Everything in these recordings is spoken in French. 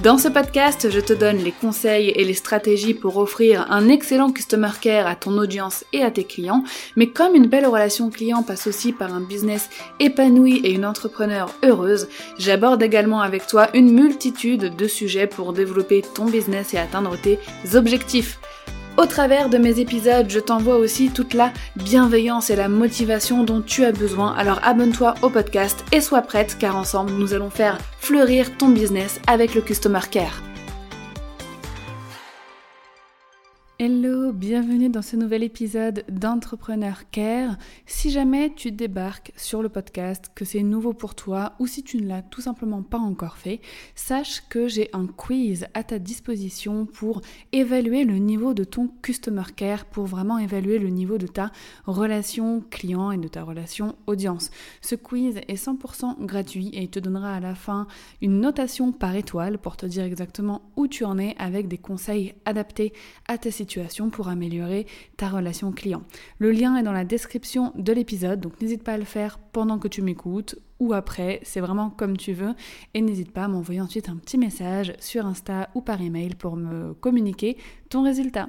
Dans ce podcast, je te donne les conseils et les stratégies pour offrir un excellent customer care à ton audience et à tes clients, mais comme une belle relation client passe aussi par un business épanoui et une entrepreneur heureuse, j'aborde également avec toi une multitude de sujets pour développer ton business et atteindre tes objectifs. Au travers de mes épisodes, je t'envoie aussi toute la bienveillance et la motivation dont tu as besoin. Alors abonne-toi au podcast et sois prête car ensemble nous allons faire fleurir ton business avec le Customer Care. Hello, bienvenue dans ce nouvel épisode d'Entrepreneur Care. Si jamais tu débarques sur le podcast, que c'est nouveau pour toi ou si tu ne l'as tout simplement pas encore fait, sache que j'ai un quiz à ta disposition pour évaluer le niveau de ton Customer Care, pour vraiment évaluer le niveau de ta relation client et de ta relation audience. Ce quiz est 100% gratuit et il te donnera à la fin une notation par étoile pour te dire exactement où tu en es avec des conseils adaptés à ta situation pour améliorer ta relation client. Le lien est dans la description de l'épisode, donc n'hésite pas à le faire pendant que tu m'écoutes ou après, c'est vraiment comme tu veux. Et n'hésite pas à m'envoyer ensuite un petit message sur Insta ou par email pour me communiquer ton résultat.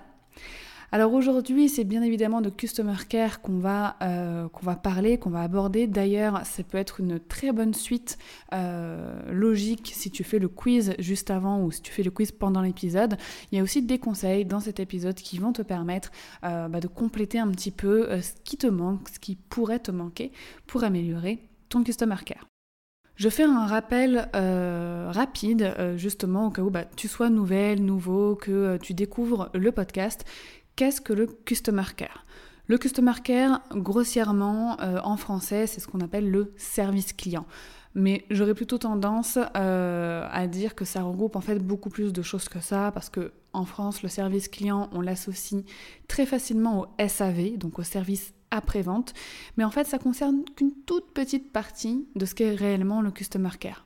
Alors aujourd'hui, c'est bien évidemment de Customer Care qu'on va, euh, qu'on va parler, qu'on va aborder. D'ailleurs, ça peut être une très bonne suite euh, logique si tu fais le quiz juste avant ou si tu fais le quiz pendant l'épisode. Il y a aussi des conseils dans cet épisode qui vont te permettre euh, bah, de compléter un petit peu ce qui te manque, ce qui pourrait te manquer pour améliorer ton Customer Care. Je fais un rappel rapide, justement, au cas où bah, tu sois nouvelle, nouveau, que tu découvres le podcast. Qu'est-ce que le Customer Care? Le Customer Care, grossièrement, euh, en français, c'est ce qu'on appelle le service client. Mais j'aurais plutôt tendance euh, à dire que ça regroupe en fait beaucoup plus de choses que ça, parce que en France, le service client, on l'associe très facilement au SAV, donc au service après-vente, mais en fait, ça concerne qu'une toute petite partie de ce qu'est réellement le Customer Care.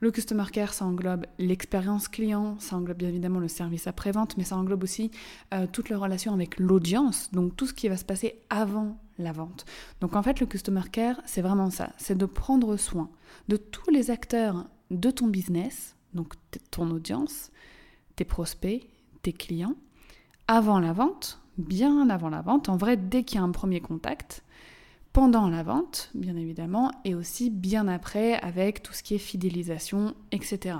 Le Customer Care, ça englobe l'expérience client, ça englobe bien évidemment le service après-vente, mais ça englobe aussi euh, toute la relation avec l'audience, donc tout ce qui va se passer avant la vente. Donc en fait, le Customer Care, c'est vraiment ça, c'est de prendre soin de tous les acteurs de ton business, donc ton audience, tes prospects, tes clients, avant la vente, bien avant la vente, en vrai, dès qu'il y a un premier contact, pendant la vente, bien évidemment, et aussi bien après avec tout ce qui est fidélisation, etc.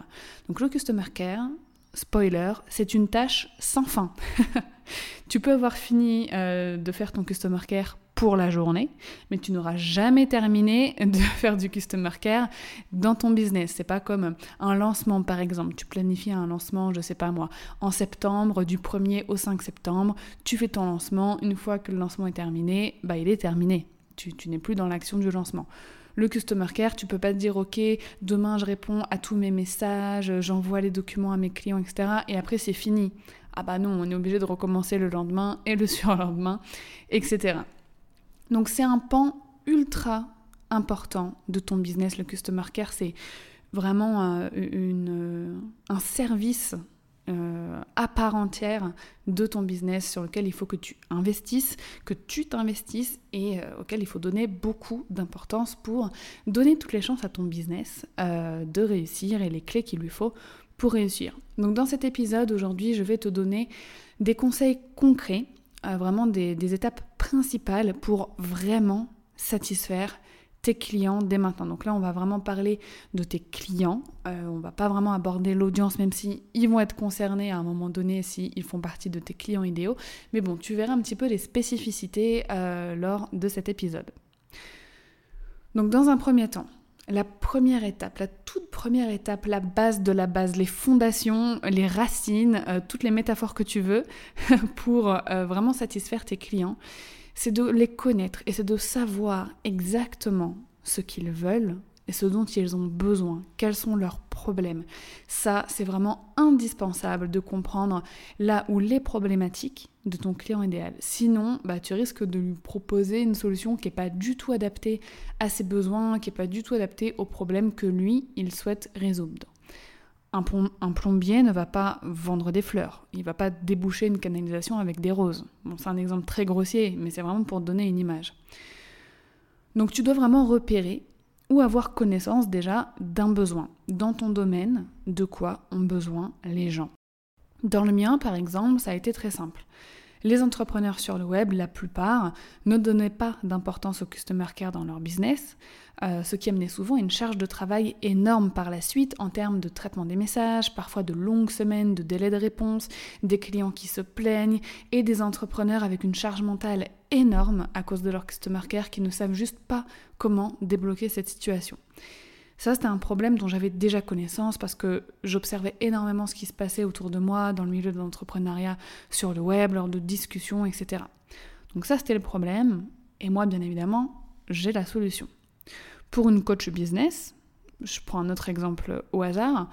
Donc le Customer Care, spoiler, c'est une tâche sans fin. tu peux avoir fini euh, de faire ton Customer Care pour la journée, mais tu n'auras jamais terminé de faire du customer care dans ton business. C'est pas comme un lancement par exemple. Tu planifies un lancement, je sais pas moi, en septembre, du 1er au 5 septembre, tu fais ton lancement, une fois que le lancement est terminé, bah il est terminé tu, n'es plus dans l'action du lancement. Le customer care, tu peux pas te dire ok, demain je réponds à tous mes messages, j'envoie les documents à mes clients, etc. Et après c'est fini. Ah bah non, on est obligé de recommencer le lendemain et le surlendemain, etc. Donc c'est un pan ultra important de ton business. Le customer care, c'est vraiment euh, une, un service euh, à part entière de ton business sur lequel il faut que tu investisses, que tu t'investisses et euh, auquel il faut donner beaucoup d'importance pour donner toutes les chances à ton business euh, de réussir et les clés qu'il lui faut pour réussir. Donc dans cet épisode aujourd'hui, je vais te donner des conseils concrets, vraiment des étapes principales pour vraiment satisfaire tes clients dès maintenant. Donc là, on va vraiment parler de tes clients. Euh, on va pas vraiment aborder l'audience, même si ils vont être concernés à un moment donné s'ils font partie de tes clients idéaux. Mais bon, tu verras un petit peu les spécificités euh, lors de cet épisode. Donc dans un premier temps, la première étape, la toute première étape, la base de la base, les fondations, les racines, euh, toutes les métaphores que tu veux pour vraiment satisfaire tes clients, c'est de les connaître et c'est de savoir exactement ce qu'ils veulent et ce dont ils ont besoin, quels sont leurs problèmes. Ça, c'est vraiment indispensable de comprendre là où les problématiques de ton client idéal. Sinon, bah, tu risques de lui proposer une solution qui n'est pas du tout adaptée à ses besoins, qui n'est pas du tout adaptée aux problèmes que lui, il souhaite résoudre. Un, plombier ne va pas vendre des fleurs, il va pas déboucher une canalisation avec des roses. Bon, c'est un exemple très grossier, mais c'est vraiment pour donner une image. Donc tu dois vraiment repérer ou avoir connaissance déjà d'un besoin. Dans ton domaine, de quoi ont besoin les gens. Dans le mien, par exemple, ça a été très simple. Les entrepreneurs sur le web, la plupart, ne donnaient pas d'importance au customer care dans leur business, euh, ce qui amenait souvent une charge de travail énorme par la suite en termes de traitement des messages, parfois de longues semaines de délai de réponse, des clients qui se plaignent et des entrepreneurs avec une charge mentale énorme à cause de leur customer care qui ne savent juste pas comment débloquer cette situation. Ça, c'était un problème dont j'avais déjà connaissance parce que j'observais énormément ce qui se passait autour de moi dans le milieu de l'entrepreneuriat, sur le web, lors de discussions, etc. Donc ça, c'était le problème. Et moi, bien évidemment, j'ai la solution. Pour une coach business, je prends un autre exemple au hasard,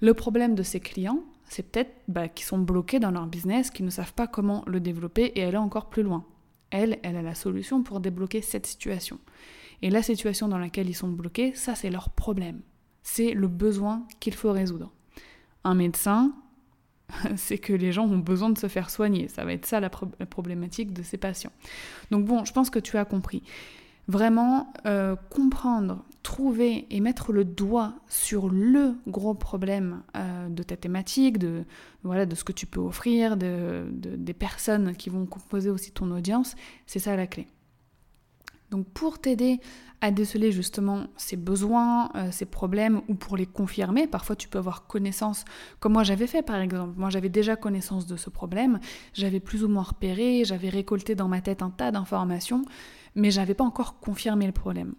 le problème de ses clients, c'est peut-être bah, qu'ils sont bloqués dans leur business, qu'ils ne savent pas comment le développer et aller encore plus loin. Elle, elle a la solution pour débloquer cette situation. Et la situation dans laquelle ils sont bloqués, ça c'est leur problème. C'est le besoin qu'il faut résoudre. Un médecin, c'est que les gens ont besoin de se faire soigner. Ça va être ça la, problématique de ces patients. Donc bon, je pense que tu as compris. Vraiment euh, comprendre, trouver et mettre le doigt sur le gros problème euh, de ta thématique, de, voilà, de ce que tu peux offrir, de, des personnes qui vont composer aussi ton audience, c'est ça la clé. Donc pour t'aider à déceler justement ces besoins, euh, ces problèmes, ou pour les confirmer, parfois tu peux avoir connaissance, comme moi j'avais fait par exemple. Moi j'avais déjà connaissance de ce problème, j'avais plus ou moins repéré, j'avais récolté dans ma tête un tas d'informations, mais j'avais pas encore confirmé le problème.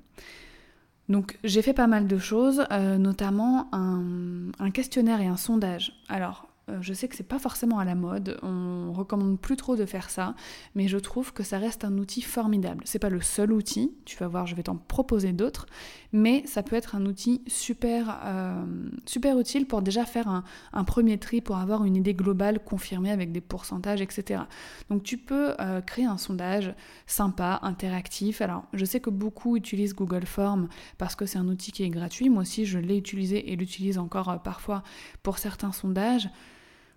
Donc j'ai fait pas mal de choses, euh, notamment un, un questionnaire et un sondage. Alors je sais que c'est pas forcément à la mode, on recommande plus trop de faire ça, mais je trouve que ça reste un outil formidable. C'est pas le seul outil, tu vas voir, je vais t'en proposer d'autres, mais ça peut être un outil super, euh, super utile pour déjà faire un, premier tri, pour avoir une idée globale confirmée avec des pourcentages, etc. Donc tu peux euh, créer un sondage sympa, interactif. Alors je sais que beaucoup utilisent Google Form parce que c'est un outil qui est gratuit. Moi aussi je l'ai utilisé et l'utilise encore parfois pour certains sondages.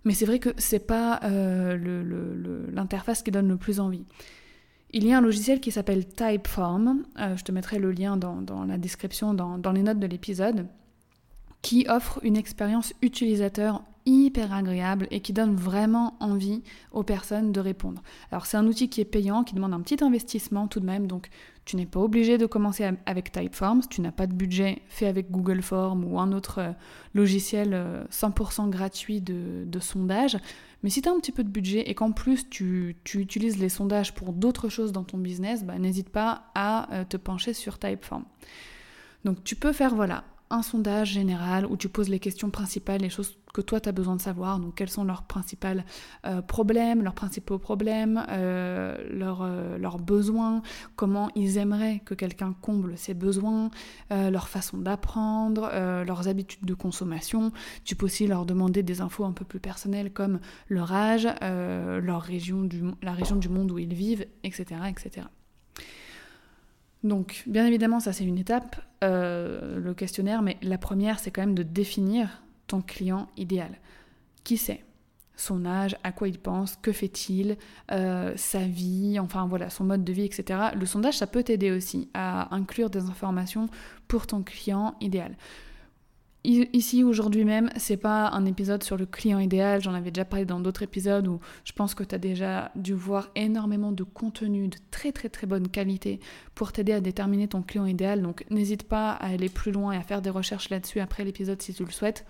Mais c'est vrai que c'est pas euh, l'interface qui donne le plus envie. Il y a un logiciel qui s'appelle Typeform, euh, je te mettrai le lien dans, la description, dans, les notes de l'épisode, qui offre une expérience utilisateur hyper agréable et qui donne vraiment envie aux personnes de répondre. Alors c'est un outil qui est payant, qui demande un petit investissement tout de même, donc tu n'es pas obligé de commencer avec Typeforms, tu n'as pas de budget fait avec Google Forms ou un autre euh, logiciel 100% euh, gratuit de, sondage. Mais si tu as un petit peu de budget et qu'en plus tu, utilises les sondages pour d'autres choses dans ton business, bah, n'hésite pas à euh, te pencher sur Typeform. Donc tu peux faire voilà un sondage général où tu poses les questions principales, les choses que toi tu as besoin de savoir, donc quels sont leurs principaux euh, problèmes, leurs principaux problèmes, euh, euh, leurs, besoins, comment ils aimeraient que quelqu'un comble ces besoins, leur façon d'apprendre, leurs habitudes de consommation. Tu peux aussi leur demander des infos un peu plus personnelles comme leur âge, leur région du, la région du monde où ils vivent, etc. etc. Donc, bien évidemment, ça c'est une étape, le questionnaire, mais la première, c'est quand même de définir ton client idéal. Qui c'est? Son âge, à quoi il pense, que fait-il, euh, sa vie, enfin voilà, son mode de vie, etc. Le sondage, ça peut t'aider aussi à inclure des informations pour ton client idéal. Ici, aujourd'hui même, c'est pas un épisode sur le client idéal, j'en avais déjà parlé dans d'autres épisodes où je pense que tu as déjà dû voir énormément de contenu de très très très bonne qualité pour t'aider à déterminer ton client idéal. Donc n'hésite pas à aller plus loin et à faire des recherches là-dessus après l'épisode si tu le souhaites.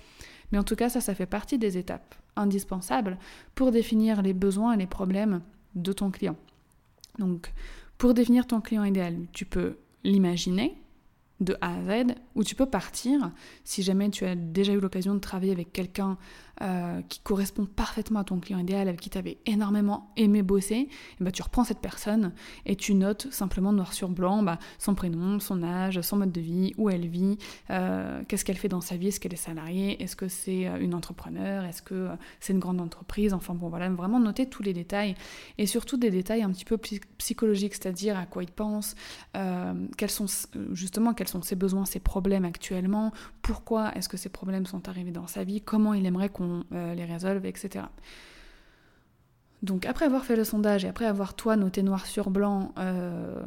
Mais en tout cas, ça, ça fait partie des étapes indispensables pour définir les besoins et les problèmes de ton client. Donc, pour définir ton client idéal, tu peux l'imaginer, de A à Z, ou tu peux partir, si jamais tu as déjà eu l'occasion de travailler avec quelqu'un euh, qui correspond parfaitement à ton client idéal, avec qui tu avais énormément aimé bosser, ben, tu reprends cette personne et tu notes simplement noir sur blanc bah, son prénom, son âge, son mode de vie, où elle vit, euh, qu'est-ce qu'elle fait dans sa vie, est-ce qu'elle est salariée, est-ce que c'est euh, une entrepreneur, est-ce que c'est une grande entreprise, enfin bon voilà, vraiment noter tous les détails et surtout des détails un petit peu psychologiques, c'est-à-dire à quoi il pense, quels sont justement quels sont ses besoins, ses problèmes actuellement, pourquoi est-ce que ces problèmes sont arrivés dans sa vie, comment il aimerait qu'on euh, les résolve, etc. Donc après avoir fait le sondage et après avoir toi noté noir sur blanc euh,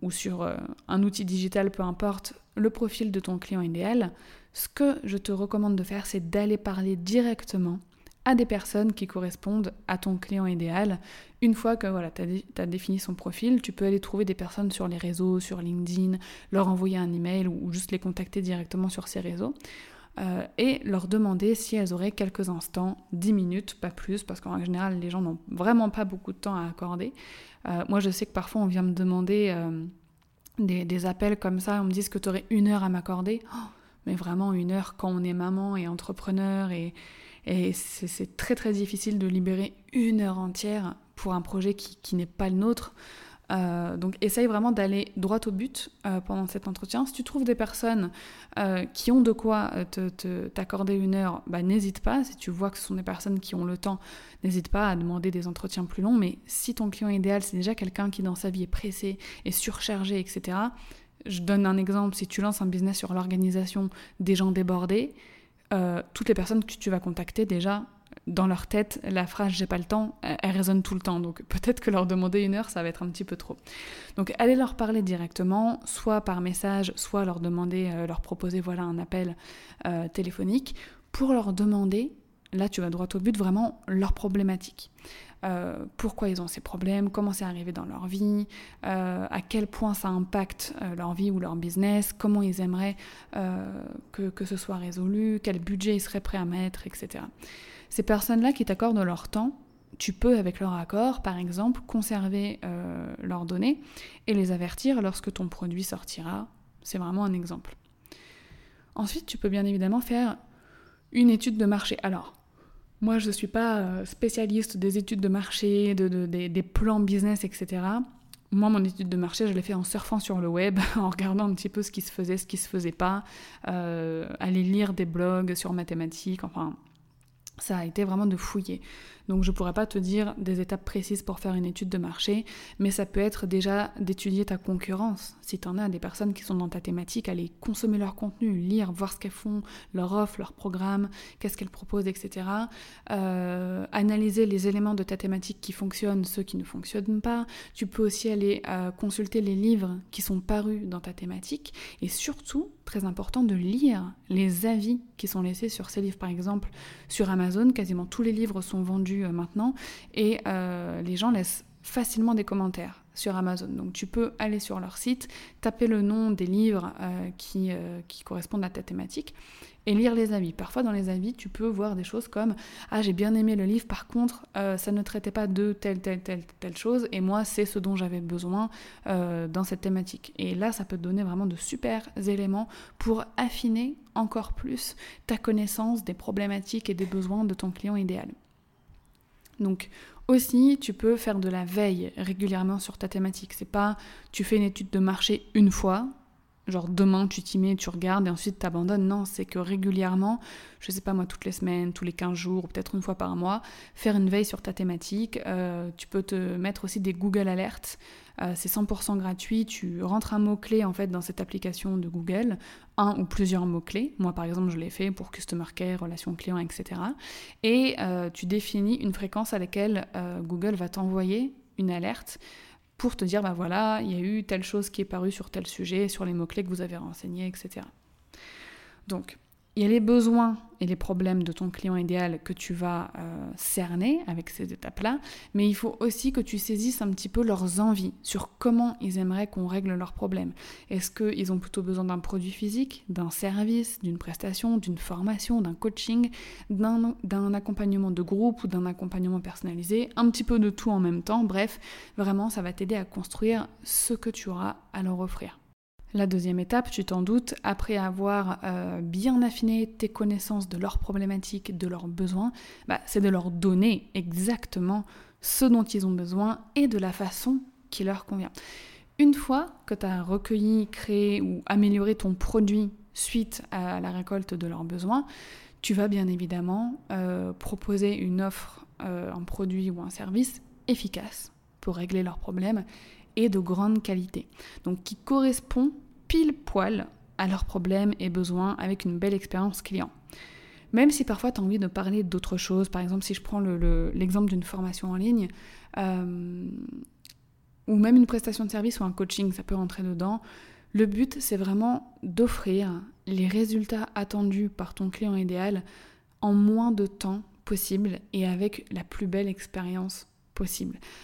ou, sur euh, un outil digital, peu importe, le profil de ton client idéal, ce que je te recommande de faire, c'est d'aller parler directement à des personnes qui correspondent à ton client idéal. Une fois que voilà, tu as, défini son profil, tu peux aller trouver des personnes sur les réseaux, sur LinkedIn, leur envoyer un email ou juste les contacter directement sur ces réseaux euh, et leur demander si elles auraient quelques instants, 10 minutes, pas plus, parce qu'en général, les gens n'ont vraiment pas beaucoup de temps à accorder. Euh, moi, je sais que parfois, on vient me demander euh, des, appels comme ça, on me dit que tu aurais une heure à m'accorder? Oh, mais vraiment, une heure quand on est maman et entrepreneur, et, et c'est très très difficile de libérer une heure entière pour un projet qui, qui n'est pas le nôtre. Euh, donc essaye vraiment d'aller droit au but euh, pendant cet entretien. Si tu trouves des personnes euh, qui ont de quoi t'accorder une heure, bah, n'hésite pas. Si tu vois que ce sont des personnes qui ont le temps, n'hésite pas à demander des entretiens plus longs. Mais si ton client idéal, c'est déjà quelqu'un qui dans sa vie est pressé, est surchargé, etc. Je donne un exemple, si tu lances un business sur l'organisation des gens débordés, toutes les personnes que tu vas contacter déjà dans leur tête, la phrase j'ai pas le temps, elle, résonne tout le temps. Donc peut-être que leur demander une heure, ça va être un petit peu trop. Donc allez leur parler directement, soit par message, soit leur demander, euh, leur proposer voilà un appel euh, téléphonique pour leur demander, là tu vas droit au but, vraiment leur problématique. Euh, pourquoi ils ont ces problèmes, comment c'est arrivé dans leur vie, à quel point ça impacte leur vie ou leur business, comment ils aimeraient que, que, ce soit résolu, quel budget ils seraient prêts à mettre, etc. Ces personnes-là qui t'accordent leur temps, tu peux, avec leur accord, par exemple, conserver euh, leurs données et les avertir lorsque ton produit sortira. C'est vraiment un exemple. Ensuite, tu peux bien évidemment faire une étude de marché. Alors, moi, je ne suis pas euh, spécialiste des études de marché, des, plans business, etc. Moi, mon étude de marché, je l'ai fait en surfant sur le web, en regardant un petit peu ce qui se faisait, ce qui se faisait pas, euh, aller lire des blogs sur mathématiques, enfin, ça a été vraiment de fouiller. Donc je ne pourrais pas te dire des étapes précises pour faire une étude de marché, mais ça peut être déjà d'étudier ta concurrence. Si tu en as des personnes qui sont dans ta thématique, aller consommer leur contenu, lire, voir ce qu'elles font, leur offre, leur programme, qu'est-ce qu'elles proposent, etc. Euh, analyser les éléments de ta thématique qui fonctionnent, ceux qui ne fonctionnent pas. Tu peux aussi aller euh, consulter les livres qui sont parus dans ta thématique et surtout, très important, de lire les avis qui sont laissés sur ces livres. Par exemple, sur Amazon, quasiment tous les livres sont vendus euh, maintenant, et euh, les gens laissent facilement des commentaires sur Amazon. Donc tu peux aller sur leur site, taper le nom des livres euh, qui, correspondent à ta thématique et lire les avis. Parfois dans les avis, tu peux voir des choses comme Ah j'ai bien aimé le livre, par contre ça ne traitait pas de telle, telle, telle, telle chose, et moi c'est ce dont j'avais besoin dans cette thématique. Et là, ça peut te donner vraiment de super éléments pour affiner encore plus ta connaissance des problématiques et des besoins de ton client idéal. Donc aussi, tu peux faire de la veille régulièrement sur ta thématique. C'est pas tu fais une étude de marché une fois, genre demain tu t'y mets, tu regardes et ensuite tu abandonnes. Non, c'est que régulièrement, je sais pas moi, toutes les semaines, tous les 15 jours, ou peut-être une fois par mois, faire une veille sur ta thématique. Euh, tu peux te mettre aussi des Google Alerts. Euh, c'est 100% gratuit. Tu rentres un mot-clé en fait dans cette application de Google, un ou plusieurs mots-clés. Moi par exemple, je l'ai fait pour Customer Care, relations clients, etc. Et euh, tu définis une fréquence à laquelle Google va t'envoyer une alerte pour te dire, bah voilà, il y a eu telle chose qui est parue sur tel sujet, sur les mots-clés que vous avez renseignés, etc. Donc, il y a les besoins et les problèmes de ton client idéal que tu vas euh, cerner avec ces étapes-là, mais il faut aussi que tu saisisses un petit peu leurs envies sur comment ils aimeraient qu'on règle leurs problèmes. Est-ce qu'ils ont plutôt besoin d'un produit physique, d'un service, d'une prestation, d'une formation, d'un coaching, d'un accompagnement de groupe ou d'un accompagnement personnalisé, un petit peu de tout en même temps, bref, vraiment ça va t'aider à construire ce que tu auras à leur offrir. La deuxième étape, tu t'en doutes, après avoir euh, bien affiné tes connaissances de leurs problématiques, de leurs besoins, bah, c'est de leur donner exactement ce dont ils ont besoin et de la façon qui leur convient. Une fois que tu as recueilli, créé ou amélioré ton produit suite à la récolte de leurs besoins, tu vas bien évidemment euh, proposer une offre, euh, un produit ou un service efficace pour régler leurs problèmes de grande qualité. Donc qui correspond pile poil à leurs problèmes et besoins avec une belle expérience client. Même si parfois tu as envie de parler d'autre chose, par exemple si je prends l'exemple d'une formation en ligne, euh, ou même une prestation de service ou un coaching, ça peut rentrer dedans, le but c'est vraiment d'offrir les résultats attendus par ton client idéal en moins de temps possible et avec la plus belle expérience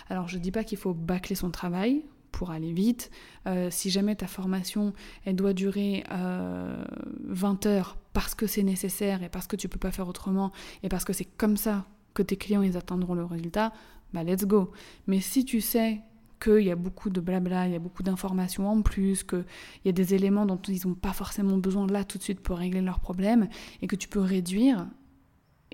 Alors je dis pas qu'il faut bâcler son travail pour aller vite. Euh, si jamais ta formation elle doit durer 20 euh, heures parce que c'est nécessaire et parce que tu peux pas faire autrement et parce que c'est comme ça que tes clients ils attendront le résultat, bah let's go. Mais si tu sais qu'il y a beaucoup de blabla, il y a beaucoup d'informations en plus, qu'il y a des éléments dont ils n'ont pas forcément besoin là tout de suite pour régler leurs problèmes, et que tu peux réduire,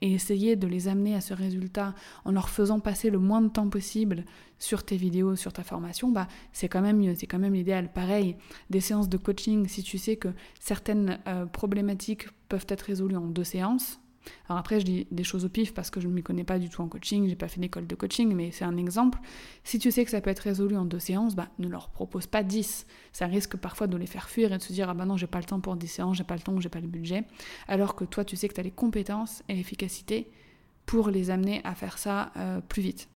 et essayer de les amener à ce résultat en leur faisant passer le moins de temps possible sur tes vidéos, sur ta formation, bah, c'est quand même mieux, c'est quand même l'idéal. Pareil, des séances de coaching, si tu sais que certaines euh, problématiques peuvent être résolues en deux séances, alors après, je dis des choses au pif parce que je ne m'y connais pas du tout en coaching, j'ai pas fait d'école de coaching, mais c'est un exemple. Si tu sais que ça peut être résolu en deux séances, bah, ne leur propose pas 10. Ça risque parfois de les faire fuir et de se dire Ah bah non, j'ai pas le temps pour 10 séances, j'ai pas le temps j'ai pas le budget. Alors que toi, tu sais que tu as les compétences et l'efficacité pour les amener à faire ça euh, plus vite.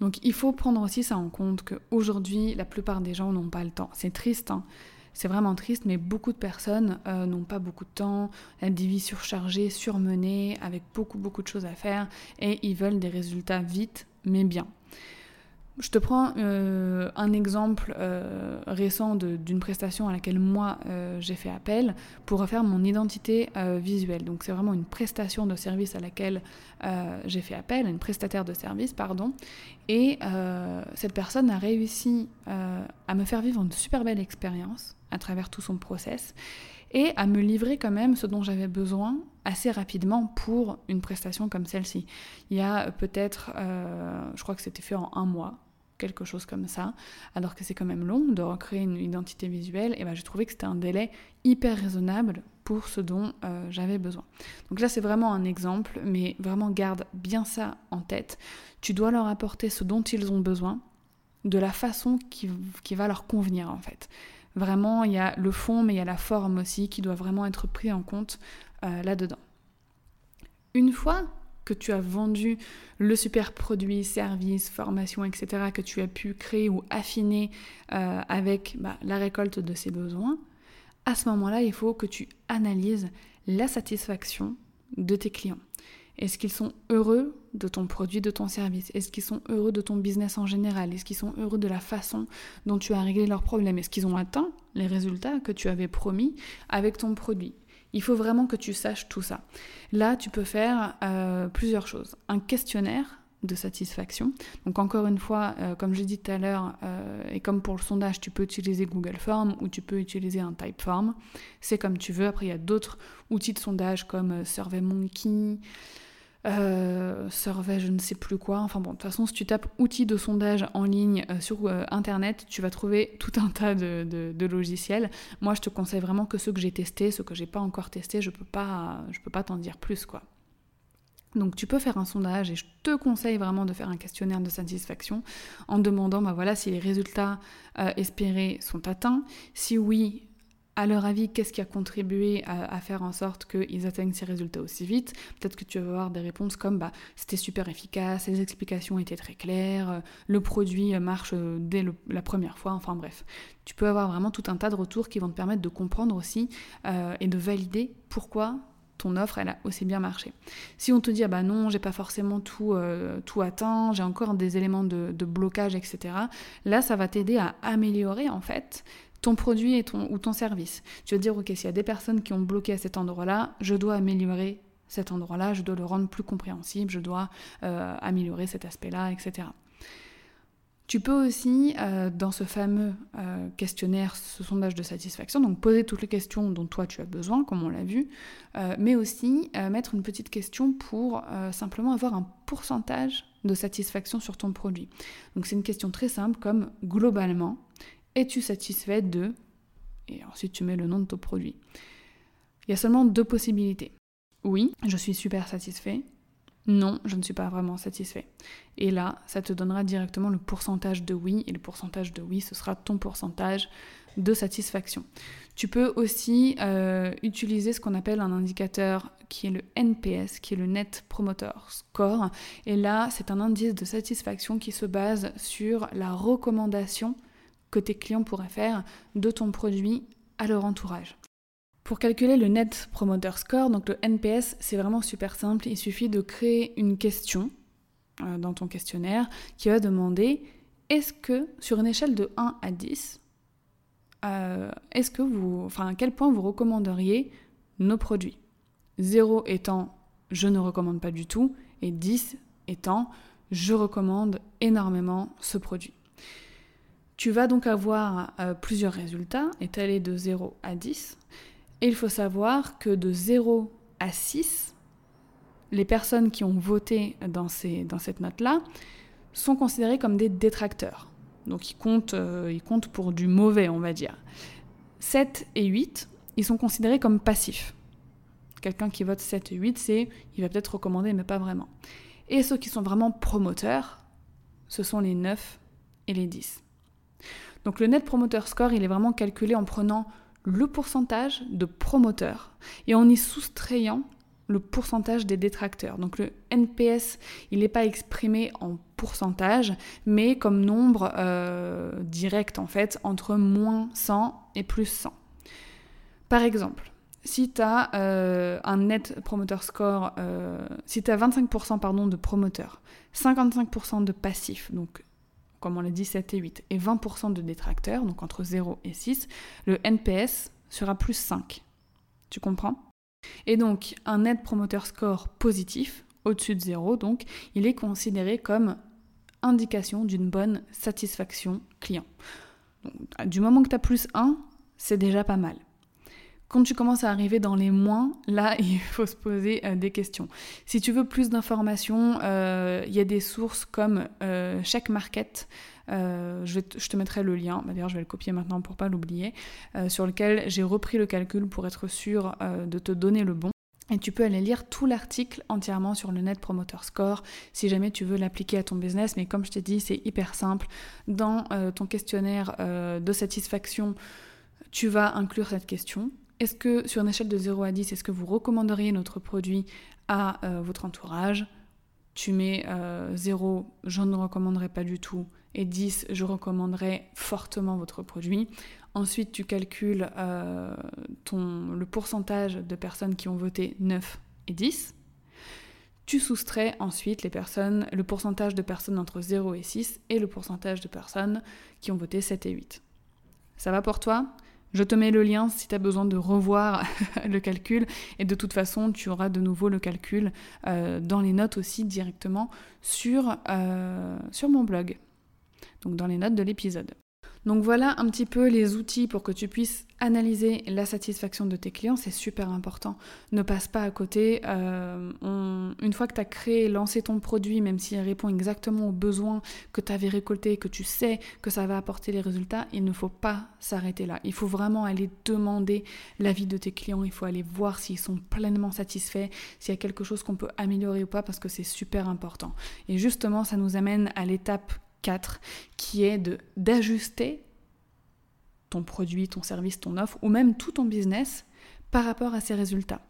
Donc il faut prendre aussi ça en compte qu'aujourd'hui, la plupart des gens n'ont pas le temps. C'est triste, hein c'est vraiment triste, mais beaucoup de personnes euh, n'ont pas beaucoup de temps, elles des vies surchargées, surmenées, avec beaucoup beaucoup de choses à faire, et ils veulent des résultats vite, mais bien. Je te prends euh, un exemple euh, récent d'une prestation à laquelle moi j'ai fait appel pour refaire mon identité visuelle. Donc c'est vraiment une prestation de service à laquelle j'ai fait appel, une prestataire de service, pardon. Et cette personne a réussi à me faire vivre une super belle expérience à travers tout son process et à me livrer quand même ce dont j'avais besoin assez rapidement pour une prestation comme celle-ci. Il y a peut-être, euh, je crois que c'était fait en un mois, quelque chose comme ça, alors que c'est quand même long de recréer une identité visuelle, et ben j'ai trouvé que c'était un délai hyper raisonnable pour ce dont euh, j'avais besoin. Donc là c'est vraiment un exemple, mais vraiment garde bien ça en tête. Tu dois leur apporter ce dont ils ont besoin de la façon qui, qui va leur convenir en fait. Vraiment, il y a le fond, mais il y a la forme aussi qui doit vraiment être pris en compte euh, là-dedans. Une fois que tu as vendu le super produit, service, formation, etc., que tu as pu créer ou affiner euh, avec bah, la récolte de ces besoins, à ce moment-là, il faut que tu analyses la satisfaction de tes clients. Est-ce qu'ils sont heureux de ton produit, de ton service? Est-ce qu'ils sont heureux de ton business en général? Est-ce qu'ils sont heureux de la façon dont tu as réglé leurs problèmes? Est-ce qu'ils ont atteint les résultats que tu avais promis avec ton produit? Il faut vraiment que tu saches tout ça. Là, tu peux faire euh, plusieurs choses. Un questionnaire de satisfaction. Donc encore une fois, euh, comme j'ai dit tout à l'heure, euh, et comme pour le sondage, tu peux utiliser Google Form ou tu peux utiliser un Typeform. C'est comme tu veux. Après, il y a d'autres outils de sondage comme SurveyMonkey, euh, survey je ne sais plus quoi. Enfin bon, de toute façon, si tu tapes outils de sondage en ligne euh, sur euh, Internet, tu vas trouver tout un tas de, logiciels. Moi, je te conseille vraiment que ceux que j'ai testés, ceux que j'ai pas encore testés, je peux peux pas t'en dire plus, quoi. Donc tu peux faire un sondage et je te conseille vraiment de faire un questionnaire de satisfaction en demandant bah voilà, si les résultats espérés sont atteints. Si oui, à leur avis, qu'est-ce qui a contribué à, faire en sorte qu'ils atteignent ces résultats aussi vite? Peut-être que tu vas avoir des réponses comme bah, c'était super efficace, les explications étaient très claires, euh, le produit marche euh, dès la première fois, enfin bref. Tu peux avoir vraiment tout un tas de retours qui vont te permettre de comprendre aussi euh, et de valider pourquoi ton offre elle a aussi bien marché. Si on te dit ah bah non j'ai pas forcément tout, tout atteint, j'ai encore des éléments de, blocage etc. Là ça va t'aider à améliorer en fait ton produit et ton, ou ton service. Tu vas dire, ok, s'il y a des personnes qui ont bloqué à cet endroit-là, je dois améliorer cet endroit-là, je dois le rendre plus compréhensible, je dois euh, améliorer cet aspect-là, etc. Tu peux aussi, euh, dans ce fameux euh, questionnaire, ce sondage de satisfaction, donc poser toutes les questions dont toi tu as besoin, comme on l'a vu, euh, mais aussi mettre une petite question pour simplement avoir un pourcentage de satisfaction sur ton produit. Donc c'est une question très simple comme globalement, es-tu satisfait de... Et ensuite tu mets le nom de ton produit. Il y a seulement deux possibilités. Oui, je suis super satisfait non, je ne suis pas vraiment satisfait. Et là, ça te donnera directement le pourcentage de oui, et le pourcentage de oui, ce sera ton pourcentage de satisfaction. Tu peux aussi euh, utiliser ce qu'on appelle un indicateur qui est le NPS, qui est le Net Promoter Score. Et là, c'est un indice de satisfaction qui se base sur la recommandation que tes clients pourraient faire de ton produit à leur entourage. Pour calculer le Net Promoter Score, donc le NPS, c'est vraiment super simple. Il suffit de créer une question euh, dans ton questionnaire qui va demander est-ce que sur une échelle de 1 à 10, euh, est-ce que vous, enfin, à quel point vous recommanderiez nos produits? 0 étant je ne recommande pas du tout et 10 étant je recommande énormément ce produit. Tu vas donc avoir euh, plusieurs résultats étalés de 0 à 10 il faut savoir que de 0 à 6, les personnes qui ont voté dans, cette note-là sont considérées comme des détracteurs. Donc ils comptent, euh, pour du mauvais, on va dire. 7 et 8, ils sont considérés comme passifs. Quelqu'un qui vote 7 et 8, c'est il va peut-être recommander, mais pas vraiment. Et ceux qui sont vraiment promoteurs, ce sont les 9 et les 10. Donc le net promoter score, il est vraiment calculé en prenant le pourcentage de promoteurs et en y soustrayant le pourcentage des détracteurs. Donc le NPS, il n'est pas exprimé en pourcentage, mais comme nombre euh, direct en fait, entre moins 100 et plus 100. Par exemple, si tu as euh, un net promoter score, euh, si tu as 25% pardon, de promoteurs, 55% de passifs, donc comme on l'a dit 7 et 8, et 20% de détracteurs, donc entre 0 et 6, le NPS sera plus 5. Tu comprends? Et donc, un net promoter score positif, au-dessus de 0, donc, il est considéré comme indication d'une bonne satisfaction client. du moment que tu as plus 1, c'est déjà pas mal. Quand tu commences à arriver dans les moins, là, il faut se poser euh, des questions. Si tu veux plus d'informations, euh, il y a des sources comme euh, Check Market. Je, te mettrai le lien, d'ailleurs je vais le copier maintenant pour pas l'oublier, sur lequel j'ai repris le calcul pour être sûr de te donner le bon. Et tu peux aller lire tout l'article entièrement sur le Net Promoter Score si jamais tu veux l'appliquer à ton business. Mais comme je t'ai dit, c'est hyper simple. Dans ton questionnaire de satisfaction, tu vas inclure cette question. Est-ce que sur une échelle de 0 à 10, est-ce que vous recommanderiez notre produit à euh, votre entourage? Tu mets 0, euh, je ne recommanderais pas du tout, et 10, je recommanderais fortement votre produit. Ensuite, tu calcules euh, le pourcentage de personnes qui ont voté 9 et 10. Tu soustrais ensuite les personnes, le pourcentage de personnes entre 0 et 6 et le pourcentage de personnes qui ont voté 7 et 8. Ça va pour toi? Je te mets le lien si tu as besoin de revoir le calcul et de toute façon tu auras de nouveau le calcul euh, dans les notes aussi directement euh, sur mon blog, donc dans les notes de l'épisode. Donc voilà un petit peu les outils pour que tu puisses analyser la satisfaction de tes clients, c'est super important. Ne passe pas à côté. Euh, une fois que tu as créé, lancé ton produit, même s'il répond exactement aux besoins que tu avais récoltés, que tu sais que ça va apporter les résultats, il ne faut pas s'arrêter là. Il faut vraiment aller demander l'avis de tes clients, il faut aller voir s'ils sont pleinement satisfaits, s'il y a quelque chose qu'on peut améliorer ou pas, parce que c'est super important. Et justement, ça nous amène à l'étape 4, qui est d'ajuster ton produit, ton service, ton offre, ou même tout ton business par rapport à ces résultats.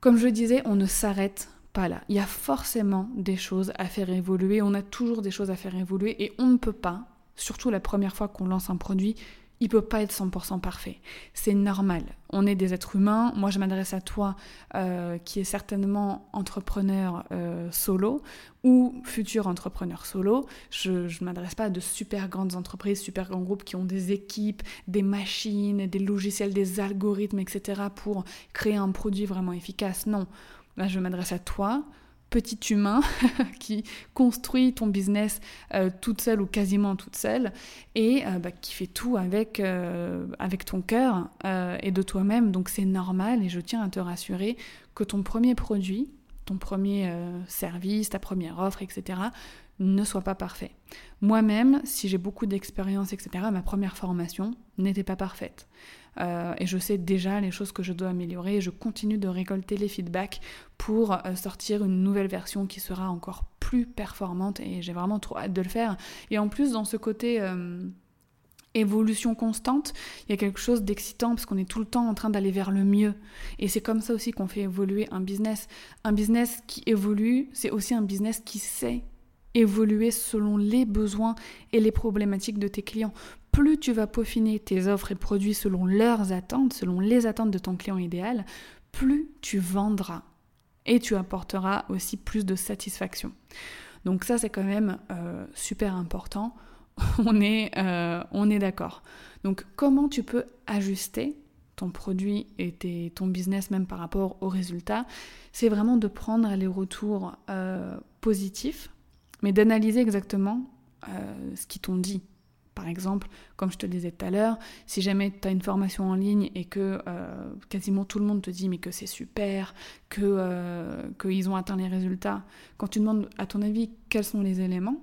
Comme je disais, on ne s'arrête pas là. Il y a forcément des choses à faire évoluer, on a toujours des choses à faire évoluer, et on ne peut pas, surtout la première fois qu'on lance un produit, il peut pas être 100% parfait. C'est normal. On est des êtres humains. Moi, je m'adresse à toi euh, qui est certainement entrepreneur euh, solo ou futur entrepreneur solo. Je ne m'adresse pas à de super grandes entreprises, super grands groupes qui ont des équipes, des machines, des logiciels, des algorithmes, etc. pour créer un produit vraiment efficace. Non. Là, je m'adresse à toi petit humain qui construit ton business euh, toute seule ou quasiment toute seule et euh, bah, qui fait tout avec, euh, avec ton cœur et de toi-même. Donc c'est normal et je tiens à te rassurer que ton premier produit, ton premier service, ta première offre, etc., ne soit pas parfait. Moi-même, si j'ai beaucoup d'expérience, etc., ma première formation n'était pas parfaite. Euh, et je sais déjà les choses que je dois améliorer et je continue de récolter les feedbacks pour euh, sortir une nouvelle version qui sera encore plus performante et j'ai vraiment trop hâte de le faire. Et en plus, dans ce côté... Euh, évolution constante, il y a quelque chose d'excitant parce qu'on est tout le temps en train d'aller vers le mieux. Et c'est comme ça aussi qu'on fait évoluer un business. Un business qui évolue, c'est aussi un business qui sait évoluer selon les besoins et les problématiques de tes clients. Plus tu vas peaufiner tes offres et produits selon leurs attentes, selon les attentes de ton client idéal, plus tu vendras et tu apporteras aussi plus de satisfaction. Donc ça c'est quand même euh, super important. on est, euh, est d'accord. Donc comment tu peux ajuster ton produit et ton business même par rapport aux résultats, c'est vraiment de prendre les retours euh, positifs mais d'analyser exactement ce qu'ils t'ont dit. Par exemple, comme je te disais tout à l'heure, si jamais tu as une formation en ligne et que euh, quasiment tout le monde te dit mais que c'est super, que euh, qu'ils ont atteint les résultats, quand tu demandes à ton avis quels sont les éléments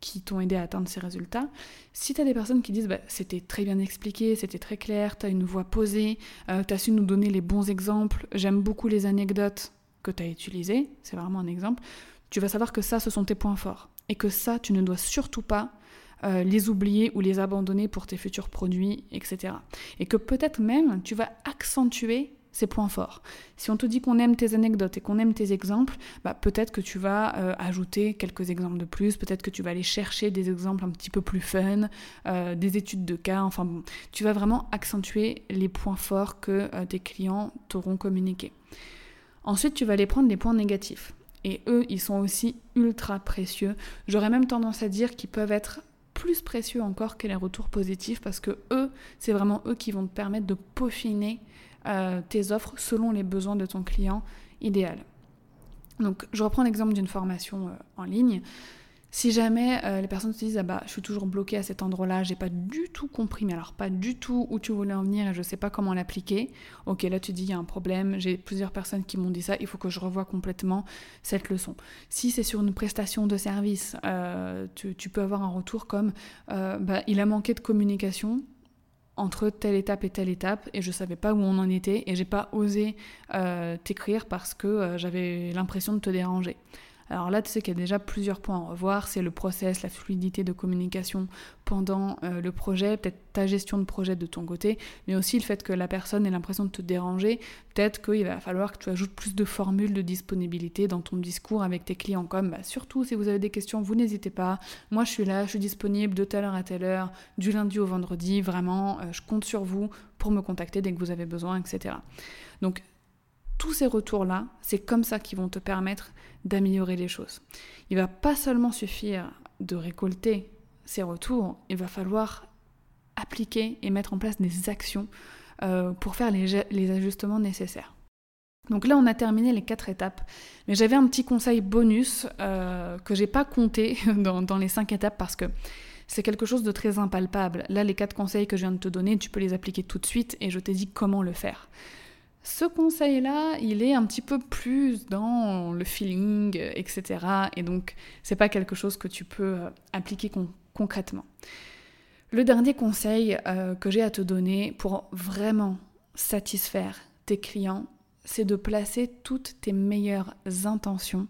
qui t'ont aidé à atteindre ces résultats, si tu as des personnes qui disent bah, c'était très bien expliqué, c'était très clair, tu as une voix posée, tu as su nous donner les bons exemples, j'aime beaucoup les anecdotes que tu as utilisées, c'est vraiment un exemple, tu vas savoir que ça, ce sont tes points forts. Et que ça, tu ne dois surtout pas euh, les oublier ou les abandonner pour tes futurs produits, etc. Et que peut-être même, tu vas accentuer ces points forts. Si on te dit qu'on aime tes anecdotes et qu'on aime tes exemples, bah, peut-être que tu vas euh, ajouter quelques exemples de plus, peut-être que tu vas aller chercher des exemples un petit peu plus fun, euh, des études de cas, enfin bon, tu vas vraiment accentuer les points forts que tes clients t'auront communiqués. Ensuite, tu vas aller prendre les points négatifs. Et eux, ils sont aussi ultra précieux. J'aurais même tendance à dire qu'ils peuvent être plus précieux encore que les retours positifs parce que eux, c'est vraiment eux qui vont te permettre de peaufiner euh, tes offres selon les besoins de ton client idéal. Donc, je reprends l'exemple d'une formation euh, en ligne. Si jamais euh, les personnes se disent ah bah je suis toujours bloquée à cet endroit-là, j'ai pas du tout compris, mais alors pas du tout où tu voulais en venir et je sais pas comment l'appliquer. Ok, là tu dis il y a un problème, j'ai plusieurs personnes qui m'ont dit ça, il faut que je revoie complètement cette leçon. Si c'est sur une prestation de service, euh, tu, peux avoir un retour comme euh, bah, il a manqué de communication, entre telle étape et telle étape et je savais pas où on en était et j'ai pas osé t'écrire parce que j'avais l'impression de te déranger. Alors là, tu sais qu'il y a déjà plusieurs points à revoir. C'est le process, la fluidité de communication pendant euh, le projet, peut-être ta gestion de projet de ton côté, mais aussi le fait que la personne ait l'impression de te déranger. Peut-être qu'il va falloir que tu ajoutes plus de formules de disponibilité dans ton discours avec tes clients, comme bah, surtout si vous avez des questions, vous n'hésitez pas. Moi, je suis là, je suis disponible de telle heure à telle heure, du lundi au vendredi. Vraiment, euh, je compte sur vous pour me contacter dès que vous avez besoin, etc. Donc tous ces retours-là, c'est comme ça qu'ils vont te permettre d'améliorer les choses. Il va pas seulement suffire de récolter ces retours, il va falloir appliquer et mettre en place des actions euh, pour faire les, ajustements nécessaires. Donc là, on a terminé les quatre étapes, mais j'avais un petit conseil bonus euh, que j'ai pas compté dans, dans les cinq étapes parce que c'est quelque chose de très impalpable. Là, les quatre conseils que je viens de te donner, tu peux les appliquer tout de suite et je t'ai dit comment le faire. Ce conseil-là, il est un petit peu plus dans le feeling, etc. Et donc, c'est pas quelque chose que tu peux euh, appliquer concrètement. Le dernier conseil euh, que j'ai à te donner pour vraiment satisfaire tes clients, c'est de placer toutes tes meilleures intentions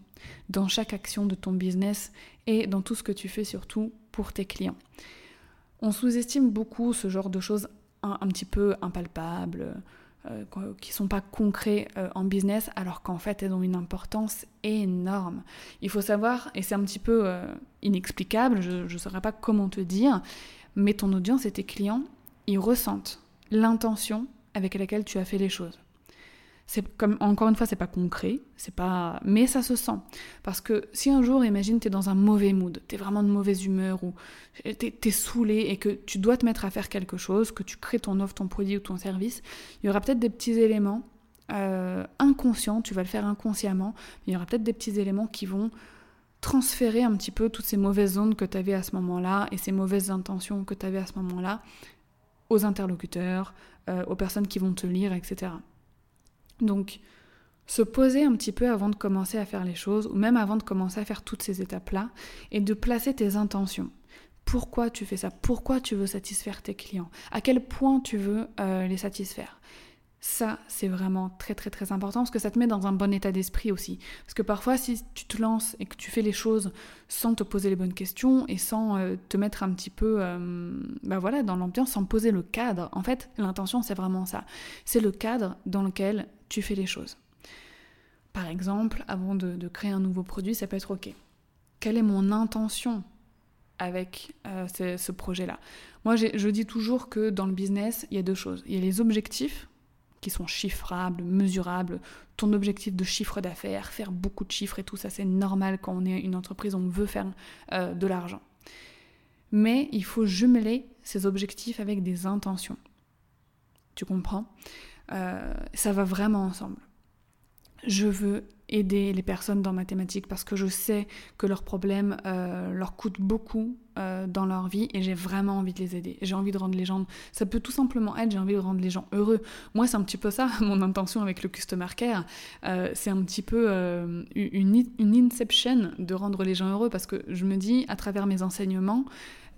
dans chaque action de ton business et dans tout ce que tu fais surtout pour tes clients. On sous-estime beaucoup ce genre de choses un petit peu impalpables, euh, qui sont pas concrets euh, en business alors qu'en fait elles ont une importance énorme. Il faut savoir, et c'est un petit peu euh, inexplicable, je ne saurais pas comment te dire, mais ton audience et tes clients, ils ressentent l'intention avec laquelle tu as fait les choses. C'est comme encore une fois, c'est pas concret, c'est pas, mais ça se sent. Parce que si un jour, imagine, tu es dans un mauvais mood, tu es vraiment de mauvaise humeur ou tu es, saoulé et que tu dois te mettre à faire quelque chose, que tu crées ton offre, ton produit ou ton service, il y aura peut-être des petits éléments euh, inconscient, tu vas le faire inconsciemment, mais il y aura peut-être des petits éléments qui vont transférer un petit peu toutes ces mauvaises ondes que tu avais à ce moment-là et ces mauvaises intentions que tu avais à ce moment-là aux interlocuteurs, euh, aux personnes qui vont te lire, etc. Donc, se poser un petit peu avant de commencer à faire les choses, ou même avant de commencer à faire toutes ces étapes-là, et de placer tes intentions. Pourquoi tu fais ça? Pourquoi tu veux satisfaire tes clients? À quel point tu veux euh, les satisfaire? Ça, c'est vraiment très très très important parce que ça te met dans un bon état d'esprit aussi. Parce que parfois, si tu te lances et que tu fais les choses sans te poser les bonnes questions et sans euh, te mettre un petit peu euh, bah voilà, dans l'ambiance, sans poser le cadre, en fait, l'intention, c'est vraiment ça. C'est le cadre dans lequel tu fais les choses. Par exemple, avant de, créer un nouveau produit, ça peut être OK. Quelle est mon intention avec euh, ce, projet-là? Moi, je dis toujours que dans le business, il y a deux choses. Il y a les objectifs qui sont chiffrables, mesurables, ton objectif de chiffre d'affaires, faire beaucoup de chiffres et tout ça, c'est normal quand on est une entreprise, on veut faire euh, de l'argent. Mais il faut jumeler ces objectifs avec des intentions. Tu comprends? Euh, Ça va vraiment ensemble. Je veux aider les personnes dans mathématiques parce que je sais que leurs problèmes euh, leur coûtent beaucoup euh, dans leur vie et j'ai vraiment envie de les aider. J'ai envie de rendre les gens... Ça peut tout simplement être, j'ai envie de rendre les gens heureux. Moi, c'est un petit peu ça, mon intention avec le Customer Care. C'est un petit peu une inception de rendre les gens heureux parce que je me dis, à travers mes enseignements,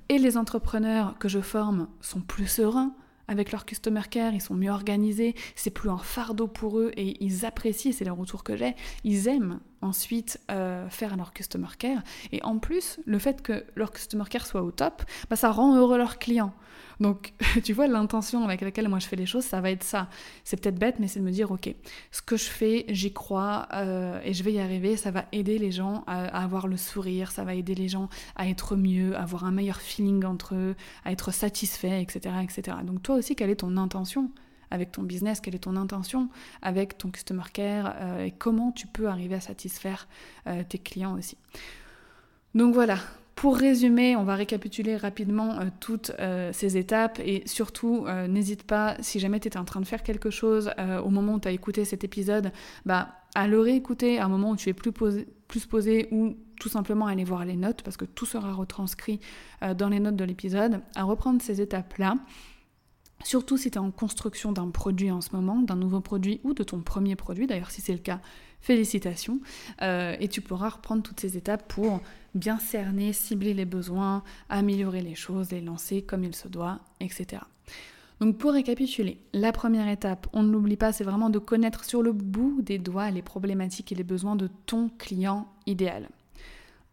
et les entrepreneurs que je forme sont plus sereins, avec leur customer care, ils sont mieux organisés, c'est plus un fardeau pour eux et ils apprécient, c'est le retour que j'ai, ils aiment ensuite euh, faire leur customer care. Et en plus, le fait que leur customer care soit au top, bah, ça rend heureux leurs clients. Donc, tu vois, l'intention avec laquelle moi je fais les choses, ça va être ça. C'est peut-être bête, mais c'est de me dire, ok, ce que je fais, j'y crois euh, et je vais y arriver. Ça va aider les gens à, avoir le sourire, ça va aider les gens à être mieux, à avoir un meilleur feeling entre eux, à être satisfaits, etc., etc. Donc, toi aussi, quelle est ton intention avec ton business, quelle est ton intention avec ton customer care euh, et comment tu peux arriver à satisfaire euh, tes clients aussi? Donc voilà, pour résumer, on va récapituler rapidement euh, toutes euh, ces étapes et surtout euh, n'hésite pas, si jamais tu étais en train de faire quelque chose au moment où tu as écouté cet épisode, bah, à le réécouter à un moment où tu es plus posé, plus posé ou tout simplement aller voir les notes parce que tout sera retranscrit dans les notes de l'épisode, à reprendre ces étapes-là. Surtout si tu es en construction d'un produit en ce moment, d'un nouveau produit ou de ton premier produit, d'ailleurs si c'est le cas, félicitations. et tu pourras reprendre toutes ces étapes pour bien cerner, cibler les besoins, améliorer les choses, les lancer comme il se doit, etc. Donc pour récapituler, la première étape, on ne l'oublie pas, c'est vraiment de connaître sur le bout des doigts les problématiques et les besoins de ton client idéal.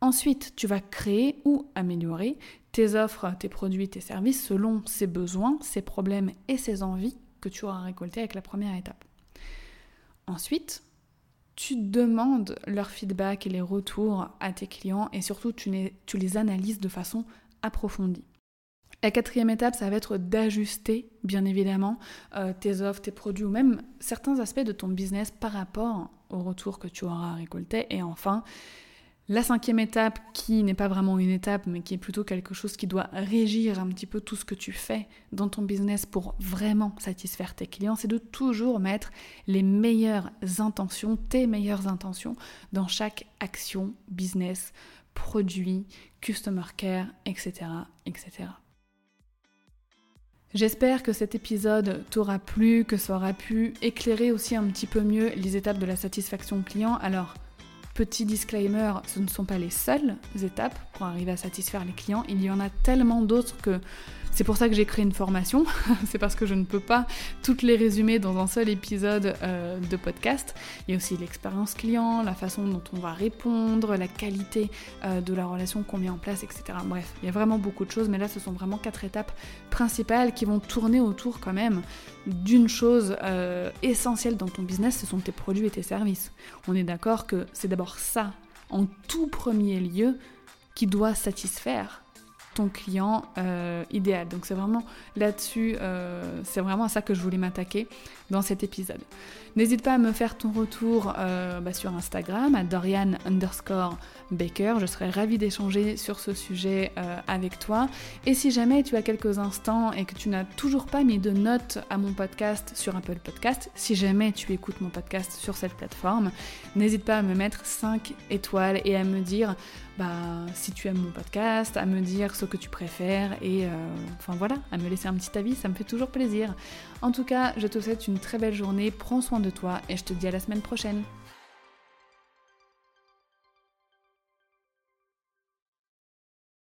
Ensuite, tu vas créer ou améliorer tes offres, tes produits, tes services selon ses besoins, ses problèmes et ses envies que tu auras récoltés avec la première étape. Ensuite, tu demandes leur feedback et les retours à tes clients et surtout tu les, analyses de façon approfondie. La quatrième étape, ça va être d'ajuster, bien évidemment, euh, tes offres, tes produits ou même certains aspects de ton business par rapport aux retours que tu auras récoltés. Et enfin, la cinquième étape, qui n'est pas vraiment une étape, mais qui est plutôt quelque chose qui doit régir un petit peu tout ce que tu fais dans ton business pour vraiment satisfaire tes clients, c'est de toujours mettre les meilleures intentions, tes meilleures intentions dans chaque action, business, produit, customer care, etc. etc. J'espère que cet épisode t'aura plu, que ça aura pu éclairer aussi un petit peu mieux les étapes de la satisfaction client. Alors, Petit disclaimer, ce ne sont pas les seules étapes pour arriver à satisfaire les clients. Il y en a tellement d'autres que c'est pour ça que j'ai créé une formation. c'est parce que je ne peux pas toutes les résumer dans un seul épisode euh, de podcast. Il y a aussi l'expérience client, la façon dont on va répondre, la qualité euh, de la relation qu'on met en place, etc. Bref, il y a vraiment beaucoup de choses, mais là, ce sont vraiment quatre étapes principales qui vont tourner autour quand même d'une chose euh, essentielle dans ton business, ce sont tes produits et tes services. On est d'accord que c'est d'abord ça, en tout premier lieu, qui doit satisfaire ton client euh, idéal. Donc c'est vraiment là-dessus, euh, c'est vraiment à ça que je voulais m'attaquer dans cet épisode. N'hésite pas à me faire ton retour euh, bah, sur Instagram à Dorian underscore Baker. Je serais ravie d'échanger sur ce sujet avec toi. Et si jamais tu as quelques instants et que tu n'as toujours pas mis de notes à mon podcast sur Apple Podcast, si jamais tu écoutes mon podcast sur cette plateforme, n'hésite pas à me mettre 5 étoiles et à me dire bah, si tu aimes mon podcast, à me dire ce que tu préfères et euh, enfin voilà, à me laisser un petit avis, ça me fait toujours plaisir. En tout cas, je te souhaite une très belle journée, prends soin de toi et je te dis à la semaine prochaine.